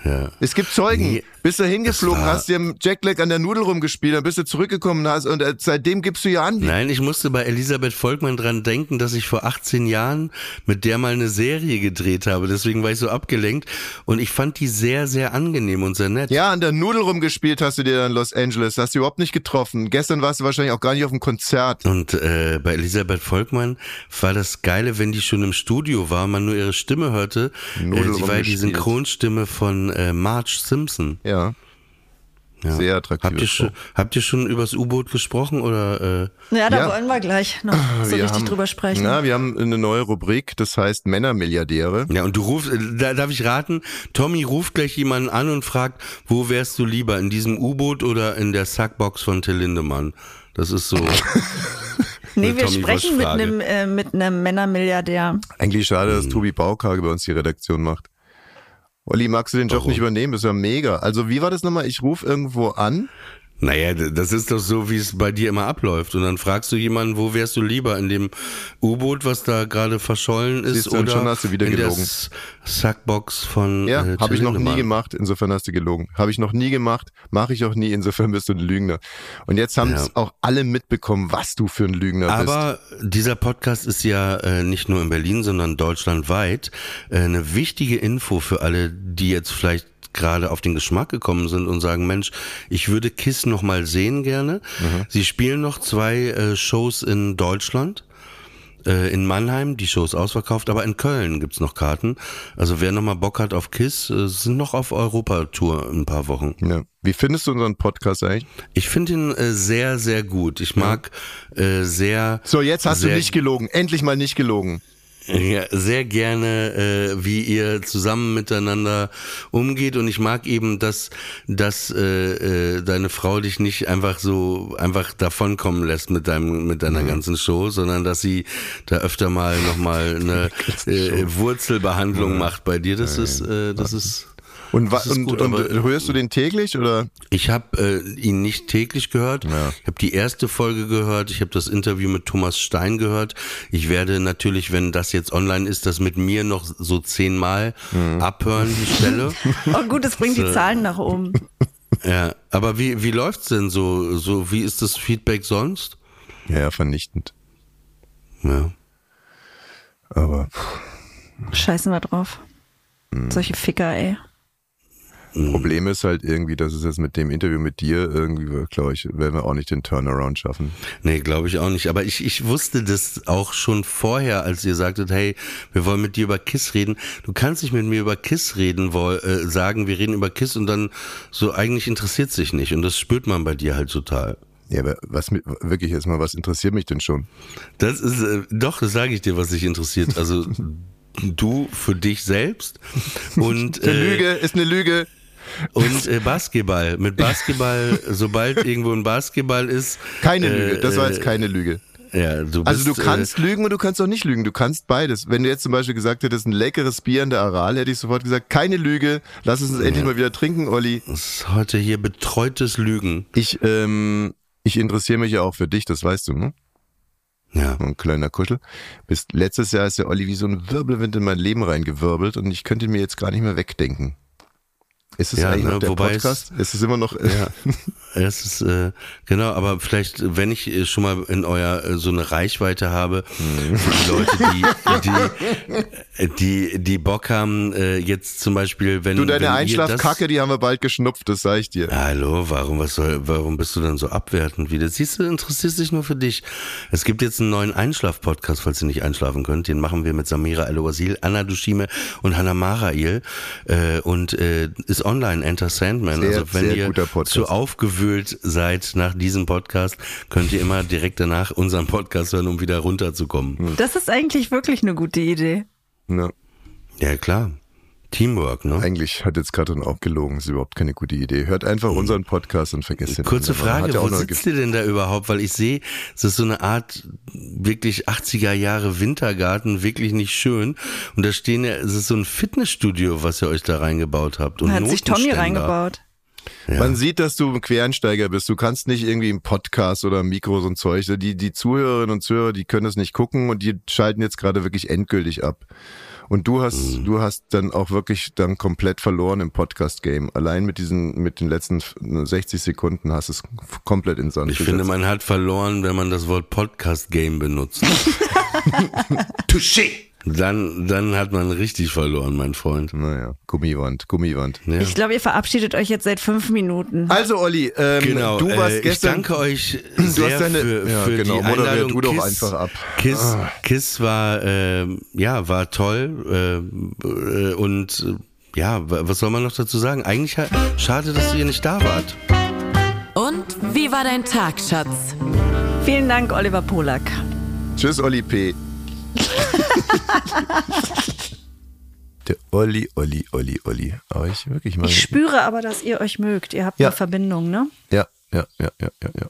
Ja. Es gibt Zeugen. Nee, bist da hingeflogen, hast dir im Jackleg an der Nudel rumgespielt, dann bist du zurückgekommen hast und äh, seitdem gibst du ja an. Nein, ich musste bei Elisabeth Volkmann dran denken, dass ich vor 18 Jahren mit der mal eine Serie gedreht habe. Deswegen war ich so abgelenkt und ich fand die sehr, sehr angenehm und sehr nett. Ja, an der Nudel rumgespielt hast du dir in Los Angeles, hast du überhaupt nicht getroffen. Gestern warst du wahrscheinlich auch gar nicht auf dem Konzert. Und äh, bei Elisabeth Volkmann war das Geile, wenn die schon im Studio war, man nur ihre Stimme hörte. Nudel Äh, sie war die. Synchronstimme von äh, Marge Simpson. Ja. Ja. Sehr attraktiv. Habt ihr schon, habt ihr schon übers U-Boot gesprochen oder? Äh, Ja, da Ja. wollen wir gleich noch so Wir richtig haben, drüber sprechen. Na, wir haben eine neue Rubrik, das heißt Männermilliardäre. ja, und du rufst, äh, da darf ich raten, Tommy ruft gleich jemanden an und fragt, wo wärst du lieber, in diesem U-Boot oder in der Sackbox von Till Lindemann? Das ist so. nee, wir Tommy sprechen mit einem äh, mit einem Männermilliardär. Eigentlich schade, Hm. dass Tobi Baukage bei uns die Redaktion macht. Olli, magst du den Job Warum? nicht übernehmen? Das ist ja mega. Also wie war das nochmal? Ich rufe irgendwo an. Naja, das ist doch so, wie es bei dir immer abläuft. Und dann fragst du jemanden, wo wärst du lieber? In dem U-Boot, was da gerade verschollen ist? Siehst du, und oder schon hast du wieder in gelogen. der Sackbox von Ja, äh, habe ich noch nie gemacht. Insofern hast du gelogen. Habe ich noch nie gemacht. Mache ich auch nie. Insofern bist du ein Lügner. Und jetzt haben es Ja. auch alle mitbekommen, was du für ein Lügner bist. Aber dieser Podcast ist ja äh, nicht nur in Berlin, sondern deutschlandweit äh, eine wichtige Info für alle, die jetzt vielleicht gerade auf den Geschmack gekommen sind und sagen, Mensch, ich würde Kiss noch mal sehen gerne. Sie spielen noch zwei äh, Shows in Deutschland. Äh, in Mannheim, die Show ist ausverkauft, aber in Köln gibt's noch Karten. Also wer noch mal Bock hat auf Kiss, äh, sind noch auf Europatour ein paar Wochen. Ja. Wie findest du unseren Podcast eigentlich? Ich finde ihn äh, sehr, sehr gut. Ich mag äh, sehr. So, jetzt hast du sehr nicht gelogen. Endlich mal nicht gelogen. Ja, sehr gerne, äh, wie ihr zusammen miteinander umgeht und ich mag eben, dass, dass äh, äh, deine Frau dich nicht einfach so einfach davonkommen lässt mit deinem mit deiner mhm. ganzen Show, sondern dass sie da öfter mal nochmal eine äh, Wurzelbehandlung ja. macht bei dir. Das ja, ist äh, das ist und, ist und, gut, und hörst du den täglich oder? Ich habe äh, ihn nicht täglich gehört. Ja. Ich habe die erste Folge gehört. Ich habe das Interview mit Thomas Stein gehört. Ich werde natürlich, wenn das jetzt online ist, das mit mir noch so zehnmal mhm. abhören die Stelle. Oh gut, das bringt die äh, Zahlen nach oben. Ja, aber wie wie läuft's denn so? So wie ist das Feedback sonst? Ja, ja vernichtend. Ja. Aber scheißen wir drauf. Mhm. Solche Ficker, ey. Mhm. Problem ist halt irgendwie, dass es jetzt mit dem Interview mit dir irgendwie, glaube ich, werden wir auch nicht den Turnaround schaffen. Nee, glaube ich auch nicht. Aber ich, ich wusste das auch schon vorher, als ihr sagtet, hey, wir wollen mit dir über Kiss reden. Du kannst nicht mit mir über Kiss reden, woll, äh, sagen, wir reden über Kiss und dann so eigentlich interessiert sich nicht. Und das spürt man bei dir halt total. Ja, aber was mit, wirklich jetzt mal, was interessiert mich denn schon? Das ist, äh, doch, das sage ich dir, was dich interessiert. Also, du für dich selbst und. Eine äh, Lüge, ist eine Lüge. Und äh, Basketball. Mit Basketball, sobald irgendwo ein Basketball ist. Keine äh, Lüge, das war jetzt keine Lüge. Ja, du bist, also du kannst äh, lügen und du kannst auch nicht lügen. Du kannst beides. Wenn du jetzt zum Beispiel gesagt hättest, ein leckeres Bier an der Aral, hätte ich sofort gesagt, keine Lüge, lass uns ja. endlich mal wieder trinken, Olli. Das ist heute hier betreutes Lügen. Ich, ähm, ich interessiere mich ja auch für dich, das weißt du, ne? Ja. Ein kleiner Kuschel. Bis letztes Jahr ist der Olli wie so ein Wirbelwind in mein Leben reingewirbelt und ich könnte mir jetzt gar nicht mehr wegdenken. Ist es ja, eigentlich ne, noch der Podcast? Es, ist es immer noch? Äh ja, es ist äh, genau. Aber vielleicht, wenn ich äh, schon mal in euer äh, so eine Reichweite habe mhm. für die Leute, die die die, die Bock haben, äh, jetzt zum Beispiel, wenn du deine Einschlafkacke, die haben wir bald geschnupft, das sag ich dir. Hallo, warum was soll, warum bist du dann so abwertend wieder? Siehst du, interessierst dich nur für dich. Es gibt jetzt einen neuen Einschlaf-Podcast, falls ihr nicht einschlafen könnt. Den machen wir mit Samira El-Wazil, Anna Dushime und Hannah Marail äh, und äh, ist online, Enter Sandman. Sehr, also wenn ihr zu aufgewühlt seid nach diesem Podcast, könnt ihr immer direkt danach unseren Podcast hören, um wieder runterzukommen. Das ist eigentlich wirklich eine gute Idee. Ja, ja klar. Teamwork, ne? Eigentlich hat jetzt gerade auch gelogen, ist überhaupt keine gute Idee. Hört einfach mhm. unseren Podcast und vergesst den Kurze Frage, wo sitzt ihr denn da überhaupt? Weil ich sehe, es ist so eine Art wirklich 80er Jahre Wintergarten, wirklich nicht schön. Und da stehen ja, es ist so ein Fitnessstudio, was ihr euch da reingebaut habt. Und da hat sich Tommy reingebaut. Ja. Man sieht, dass du ein Quereinsteiger bist. Du kannst nicht irgendwie im Podcast oder im Mikro so ein Zeug. Die, die Zuhörerinnen und Zuhörer, die können das nicht gucken und die schalten jetzt gerade wirklich endgültig ab. Und du hast, mhm. du hast dann auch wirklich dann komplett verloren im Podcast-Game. Allein mit diesen, mit den letzten 60 Sekunden hast du es komplett in Sand Ich gesetzt. finde, man hat verloren, wenn man das Wort Podcast-Game benutzt. Touché! Dann, dann hat man richtig verloren, mein Freund. Naja, Gummiwand, Gummiwand. Ja. Ich glaube, ihr verabschiedet euch jetzt seit fünf Minuten. Also, Olli, ähm, genau, du warst äh, gestern. Ich danke euch sehr deine, für, ja, für genau, die Einladung. du doch einfach ab. Kiss, ah. Kiss war, äh, ja, war toll äh, und äh, ja, was soll man noch dazu sagen? Eigentlich schade, dass ihr nicht da wart. Und wie war dein Tag, Schatz? Vielen Dank, Oliver Polak. Tschüss, Olli P. Der Olli, Olli, Olli, Olli. Aber ich wirklich mal. Ich spüre aber, dass ihr euch mögt. Ihr habt ja. eine Verbindung, ne? Ja, ja, ja, ja, ja, ja.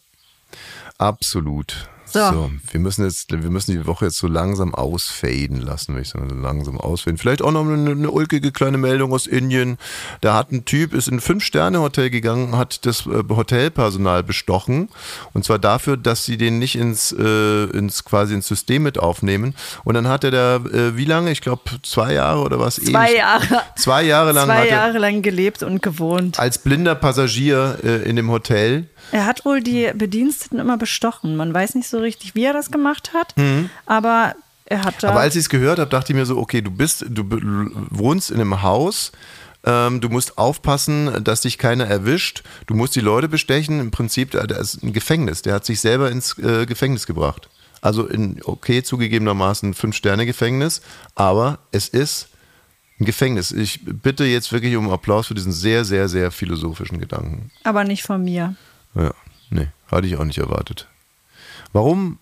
Absolut. So. so. wir müssen jetzt, wir müssen die Woche jetzt so langsam ausfaden lassen, würde ich sagen, so langsam ausfaden. Vielleicht auch noch eine, eine, ulkige kleine Meldung aus Indien. Da hat ein Typ, ist in ein Fünf-Sterne-Hotel gegangen, hat das äh, Hotelpersonal bestochen. Und zwar dafür, dass sie den nicht ins, äh, ins quasi ins System mit aufnehmen. Und dann hat er da, äh, wie lange? Ich glaube, zwei Jahre oder was? Zwei ewig, Jahre. Zwei Jahre lang. Zwei Jahre lang gelebt und gewohnt. Als blinder Passagier äh, in dem Hotel. Er hat wohl die Bediensteten immer bestochen. Man weiß nicht so richtig, wie er das gemacht hat, mhm. aber er hat da. Aber als ich es gehört habe, dachte ich mir so, okay, du bist, du wohnst in einem Haus. Ähm, du musst aufpassen, dass dich keiner erwischt. Du musst die Leute bestechen. Im Prinzip, da ist ein Gefängnis. Der hat sich selber ins äh, Gefängnis gebracht. Also in, okay, zugegebenermaßen Fünf-Sterne-Gefängnis, aber es ist ein Gefängnis. Ich bitte jetzt wirklich um Applaus für diesen sehr, sehr, sehr philosophischen Gedanken. Aber nicht von mir. Ja, nee, hatte ich auch nicht erwartet. Warum,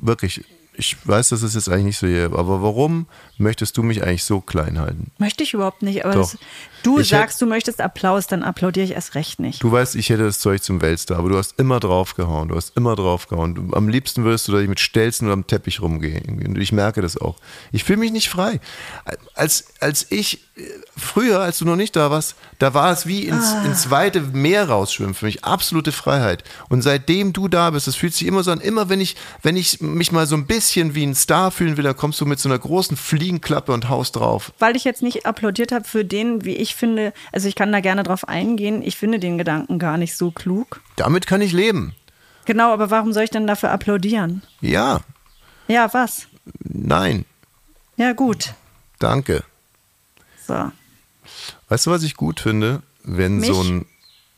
wirklich, ich weiß, das ist jetzt eigentlich nicht so hier, aber warum möchtest du mich eigentlich so klein halten? Möchte ich überhaupt nicht. Aber das, du Ich sagst, du möchtest Applaus, dann applaudiere ich erst recht nicht. Du weißt, ich hätte das Zeug zum Weltstar, aber du hast immer draufgehauen. Du hast immer draufgehauen. Du, am liebsten würdest du, dass ich mit Stelzen oder am Teppich rumgehe. irgendwie. Und ich merke das auch. Ich fühle mich nicht frei. Als, als ich, früher, als du noch nicht da warst, da war es wie ins, Ah. ins weite Meer rausschwimmen für mich. Absolute Freiheit. Und seitdem du da bist, das fühlt sich immer so an, immer wenn ich, wenn ich mich mal so ein bisschen wie ein Star fühlen will, dann kommst du mit so einer großen Fliegenklappe und haust drauf. Weil ich jetzt nicht applaudiert habe für den, wie ich finde, also ich kann da gerne drauf eingehen, ich finde den Gedanken gar nicht so klug. Damit kann ich leben. Genau, aber warum soll ich denn dafür applaudieren? Ja, Ja, was? nein, Ja, gut. danke. So. Weißt du, was ich gut finde? Wenn Mich? so ein.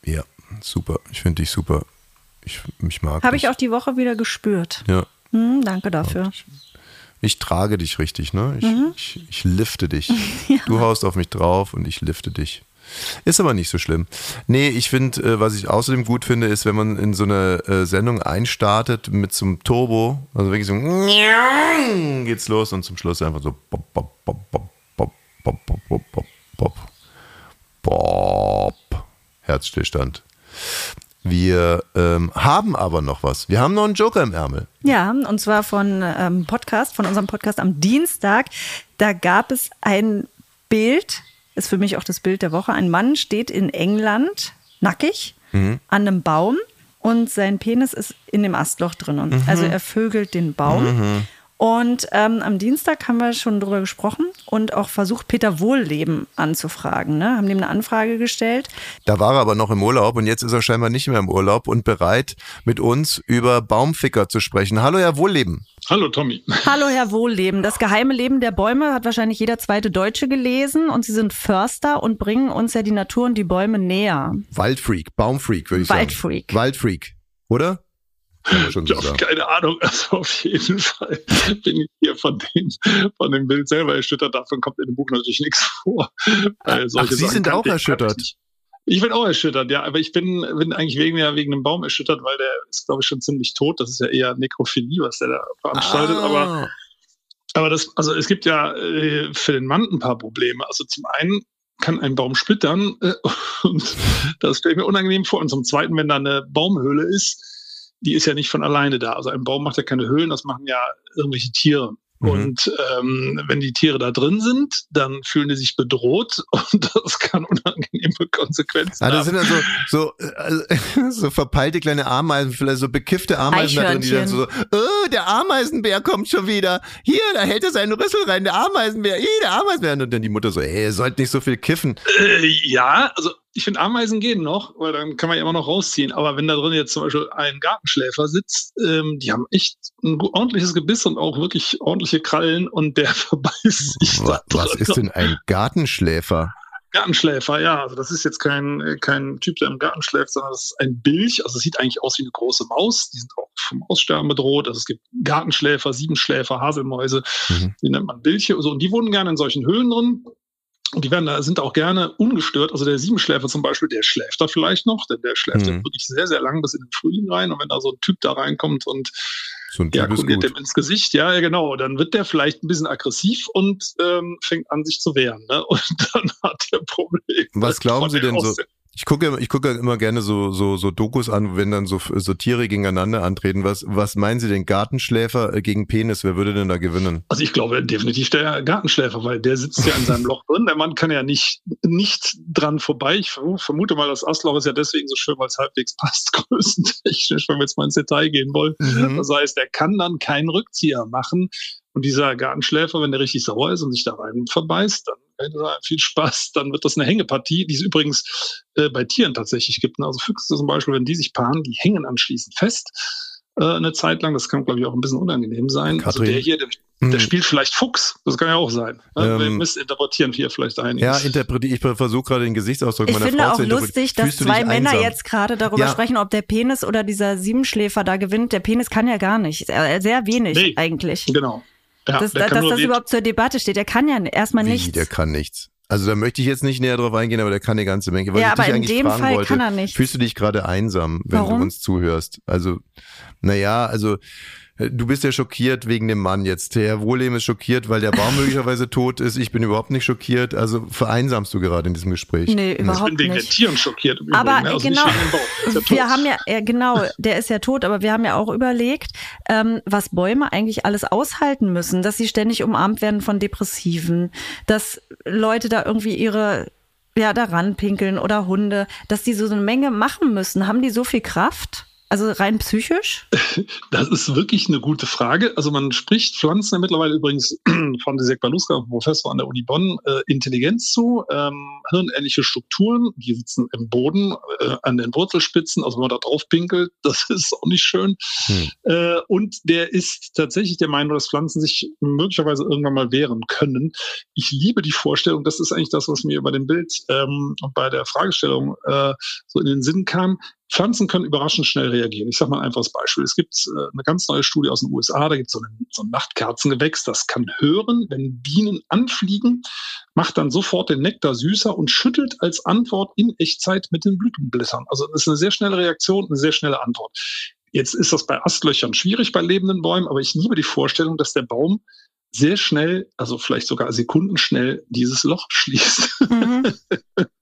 Ja, super. Ich finde dich super. Ich, ich mag Habe ich auch die Woche wieder gespürt. Ja. Hm, danke dafür. Ich trage dich richtig, ne? Ich, Mhm. ich, ich lifte dich. Du haust auf mich drauf und ich lifte dich. Ist aber nicht so schlimm. Nee, ich finde, äh, was ich außerdem gut finde, ist, wenn man in so eine äh, Sendung einstartet mit so einem Turbo, also wirklich so geht's los und zum Schluss einfach so bop, bop, bop, bop, bop, bop, bop, bop, bop, bop. Herzstillstand. Wir ähm, haben aber noch was. Wir haben noch einen Joker im Ärmel. Ja, und zwar von ähm, Podcast, von unserem Podcast am Dienstag. Da gab es ein Bild, ist für mich auch das Bild der Woche. Ein Mann steht in England, nackig, an einem Baum und sein Penis ist in dem Astloch drin. Und Also er vögelt den Baum. Und ähm, am Dienstag haben wir schon drüber gesprochen und auch versucht, Peter Wohlleben anzufragen. Ne? Haben dem eine Anfrage gestellt. Da war er aber noch im Urlaub und jetzt ist er scheinbar nicht mehr im Urlaub und bereit, mit uns über Baumficker zu sprechen. Hallo, Herr Wohlleben. Hallo Tommy. Hallo, Herr Wohlleben. Das geheime Leben der Bäume hat wahrscheinlich jeder zweite Deutsche gelesen und Sie sind Förster und bringen uns ja die Natur und die Bäume näher. Waldfreak, Baumfreak, würde ich Waldfreak. sagen. Waldfreak. Oder? Schon Ich so habe sagen. keine Ahnung. Also auf jeden Fall bin ich hier von dem, von dem Bild selber erschüttert. Davon kommt in dem Buch natürlich nichts vor. Solche Sie Sachen sind auch ich- erschüttert? Ich, bin auch erschüttert, ja. Aber ich bin, bin eigentlich wegen, ja, wegen dem Baum erschüttert, weil der ist, glaube ich, schon ziemlich tot. Das ist ja eher Nekrophilie, was der da veranstaltet. Aber Ah. Aber das, also es gibt ja äh, für den Mann ein paar Probleme. Also zum einen kann ein Baum splittern äh, und das stelle ich mir unangenehm vor. Und zum zweiten, wenn da eine Baumhöhle ist, die ist ja nicht von alleine da. Also ein Baum macht ja keine Höhlen, das machen ja irgendwelche Tiere. Mhm. Und ähm, wenn die Tiere da drin sind, dann fühlen die sich bedroht und das kann unangenehme Konsequenzen Ah, das haben. sind dann so, so, also, so verpeilte kleine Ameisen, vielleicht so bekiffte Ameisen da drin, die dann so, oh, der Ameisenbär kommt schon wieder. Hier, da hält er seinen Rüssel rein, der Ameisenbär, hier, der Ameisenbär. Und dann die Mutter so, ey, ihr sollt nicht so viel kiffen. Äh, ja, also ich finde Ameisen gehen noch, weil dann kann man ja immer noch rausziehen. Aber wenn da drin jetzt zum Beispiel ein Gartenschläfer sitzt, ähm, die haben echt ein ordentliches Gebiss und auch wirklich ordentliche Krallen und der verbeißt sich Was, da was ist denn ein Gartenschläfer? Gartenschläfer, ja. Also das ist jetzt kein, kein Typ, der im Garten schläft, sondern das ist ein Bilch. Also es sieht eigentlich aus wie eine große Maus. Die sind auch vom Aussterben bedroht. Also es gibt Gartenschläfer, Siebenschläfer, Haselmäuse. Mhm. Die nennt man Bilche. So, und die wohnen gerne in solchen Höhlen drin. Und die werden da, sind auch gerne ungestört. Also der Siebenschläfer zum Beispiel, der schläft da vielleicht noch, denn der schläft Mhm. wirklich sehr, sehr lang bis in den Frühling rein. Und wenn da so ein Typ da reinkommt und So ja, gut. dem ins Gesicht, ja, ja, genau, dann wird der vielleicht ein bisschen aggressiv und ähm, fängt an, sich zu wehren. Ne? Und dann hat er Probleme. Was glauben Sie denn so? Ich gucke, ich gucke immer gerne so, so, so Dokus an, wenn dann so, so Tiere gegeneinander antreten. Was, was meinen Sie denn? Gartenschläfer äh, gegen Penis? Wer würde denn da gewinnen? Also ich glaube definitiv der Gartenschläfer, weil der sitzt ja in seinem Loch drin. Der Mann kann ja nicht, nicht dran vorbei. Ich vermu- vermute mal, das Astloch ist ja deswegen so schön, weil es halbwegs passt, größentechnisch, wenn wir jetzt mal ins Detail gehen wollen. Mhm. Das heißt, er kann dann keinen Rückzieher machen. Und dieser Gartenschläfer, wenn der richtig sauer ist und sich da rein verbeißt, dann viel Spaß. Dann wird das eine Hängepartie, die es übrigens äh, bei Tieren tatsächlich gibt. Also Füchse zum Beispiel, wenn die sich paaren, die hängen anschließend fest äh, eine Zeit lang. Das kann, glaube ich, auch ein bisschen unangenehm sein. Also Katrin. der hier, der, der spielt vielleicht Fuchs. Das kann ja auch sein. Wir Ähm, missinterpretieren hier vielleicht einiges. Ja, interpretiere, ich versuche gerade den Gesichtsausdruck Ich meiner finde Frau auch zu interpretieren. lustig, dass Fühlst du zwei Männer einsam? jetzt gerade darüber Ja. sprechen, ob der Penis oder dieser Siebenschläfer da gewinnt. Der Penis kann ja gar nicht. Sehr wenig Nee. eigentlich. Genau. Ja, dass dass das überhaupt zur Debatte steht. Der kann ja erstmal Wie, nichts. der kann nichts. Also da möchte ich jetzt nicht näher drauf eingehen, aber der kann eine ganze Menge. Was Ja, ich aber dich in dem Fall wollte, kann er nichts. Fühlst du dich gerade einsam, wenn Warum? du uns zuhörst? Also, naja, also du bist ja schockiert wegen dem Mann jetzt. Herr Wohlem ist schockiert, weil der Baum möglicherweise tot ist. Ich bin überhaupt nicht schockiert. Also vereinsamst du gerade in diesem Gespräch. Nee, überhaupt ich bin wegen nicht. den Tieren schockiert. Im Aber Übrigen, ne? also genau, nicht wegen dem Baum. Der ist ja tot. wir haben ja, ja, genau, der ist ja tot, aber wir haben ja auch überlegt, ähm, was Bäume eigentlich alles aushalten müssen, dass sie ständig umarmt werden von Depressiven, dass Leute da irgendwie ihre, ja, da ranpinkeln oder Hunde, dass die so eine Menge machen müssen. Haben die so viel Kraft? Also rein psychisch? Das ist wirklich eine gute Frage. Also man spricht Pflanzen ja mittlerweile übrigens von Disek Baluska, Professor an der Uni Bonn, äh, Intelligenz zu, ähm, hirnähnliche Strukturen, die sitzen im Boden, äh, an den Wurzelspitzen, also wenn man da drauf pinkelt, das ist auch nicht schön. Hm. Äh, und der ist tatsächlich der Meinung, dass Pflanzen sich möglicherweise irgendwann mal wehren können. Ich liebe die Vorstellung, das ist eigentlich das, was mir bei dem Bild ähm, und bei der Fragestellung äh, so in den Sinn kam. Pflanzen können überraschend schnell reagieren. Ich sage mal ein einfaches Beispiel. Es gibt äh, eine ganz neue Studie aus den USA, da gibt es so, ein- so ein Nachtkerzengewächs, das kann hören, wenn Bienen anfliegen, macht dann sofort den Nektar süßer und schüttelt als Antwort in Echtzeit mit den Blütenblättern. Also das ist eine sehr schnelle Reaktion, eine sehr schnelle Antwort. Jetzt ist das bei Astlöchern schwierig bei lebenden Bäumen, aber ich liebe die Vorstellung, dass der Baum sehr schnell, also vielleicht sogar sekundenschnell, dieses Loch schließt. Mhm.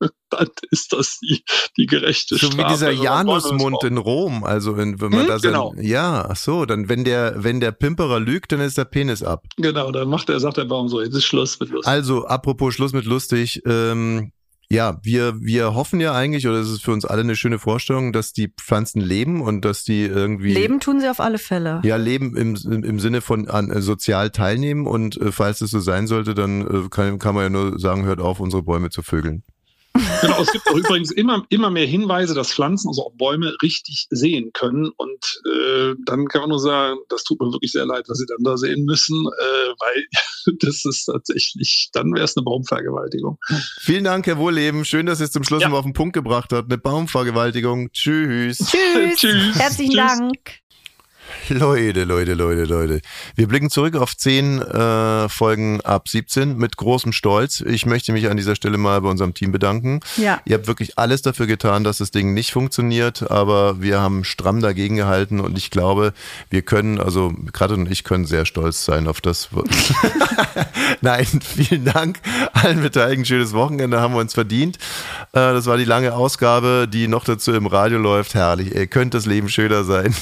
Dann ist das die, die gerechte So wie Strafe. dieser wenn man Janusmund in Rom. Also wenn, wenn man Hm, da sein, genau. ja, ach so, dann wenn der wenn der Pimperer lügt, dann ist der Penis ab. Genau, dann macht er, sagt der Baum so, jetzt ist Schluss mit Lust. Also apropos Schluss mit lustig. Ähm, ja, wir wir hoffen ja eigentlich, oder es ist für uns alle eine schöne Vorstellung, dass die Pflanzen leben und dass die irgendwie Leben tun sie auf alle Fälle. Ja, leben im, im, im Sinne von an, äh, sozial teilnehmen und äh, falls es so sein sollte, dann äh, kann, kann man ja nur sagen, hört auf, unsere Bäume zu vögeln. Genau, es gibt auch übrigens immer, immer mehr Hinweise, dass Pflanzen, also auch Bäume, richtig sehen können. Und äh, dann kann man nur sagen, das tut mir wirklich sehr leid, was sie dann da sehen müssen, äh, weil das ist tatsächlich, dann wäre es eine Baumvergewaltigung. Vielen Dank, Herr Wohleben. Schön, dass ihr es zum Schluss Ja. mal auf den Punkt gebracht habt. Eine Baumvergewaltigung. Tschüss. Tschüss. Tschüss. Herzlichen Tschüss. Dank. Leute, Leute, Leute, Leute. Wir blicken zurück auf zehn äh, Folgen ab 17 mit großem Stolz. Ich möchte mich an dieser Stelle mal bei unserem Team bedanken. Ja. Ihr habt wirklich alles dafür getan, dass das Ding nicht funktioniert, aber wir haben stramm dagegen gehalten und ich glaube, wir können, also gerade und ich können sehr stolz sein auf das. Nein, vielen Dank allen Beteiligten. Schönes Wochenende haben wir uns verdient. Äh, das war die lange Ausgabe, die noch dazu im Radio läuft. Herrlich, ey, könnte das Leben schöner sein.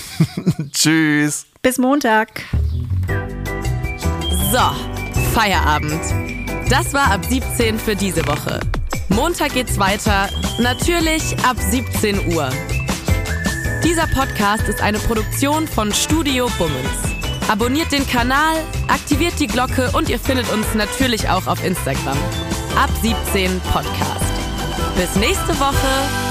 Tschüss. Bis Montag. So, Feierabend. Das war ab 17 für diese Woche. Montag geht's weiter, natürlich ab 17 Uhr. Dieser Podcast ist eine Produktion von Studio Bummens. Abonniert den Kanal, aktiviert die Glocke und ihr findet uns natürlich auch auf Instagram. Ab 17 Podcast. Bis nächste Woche.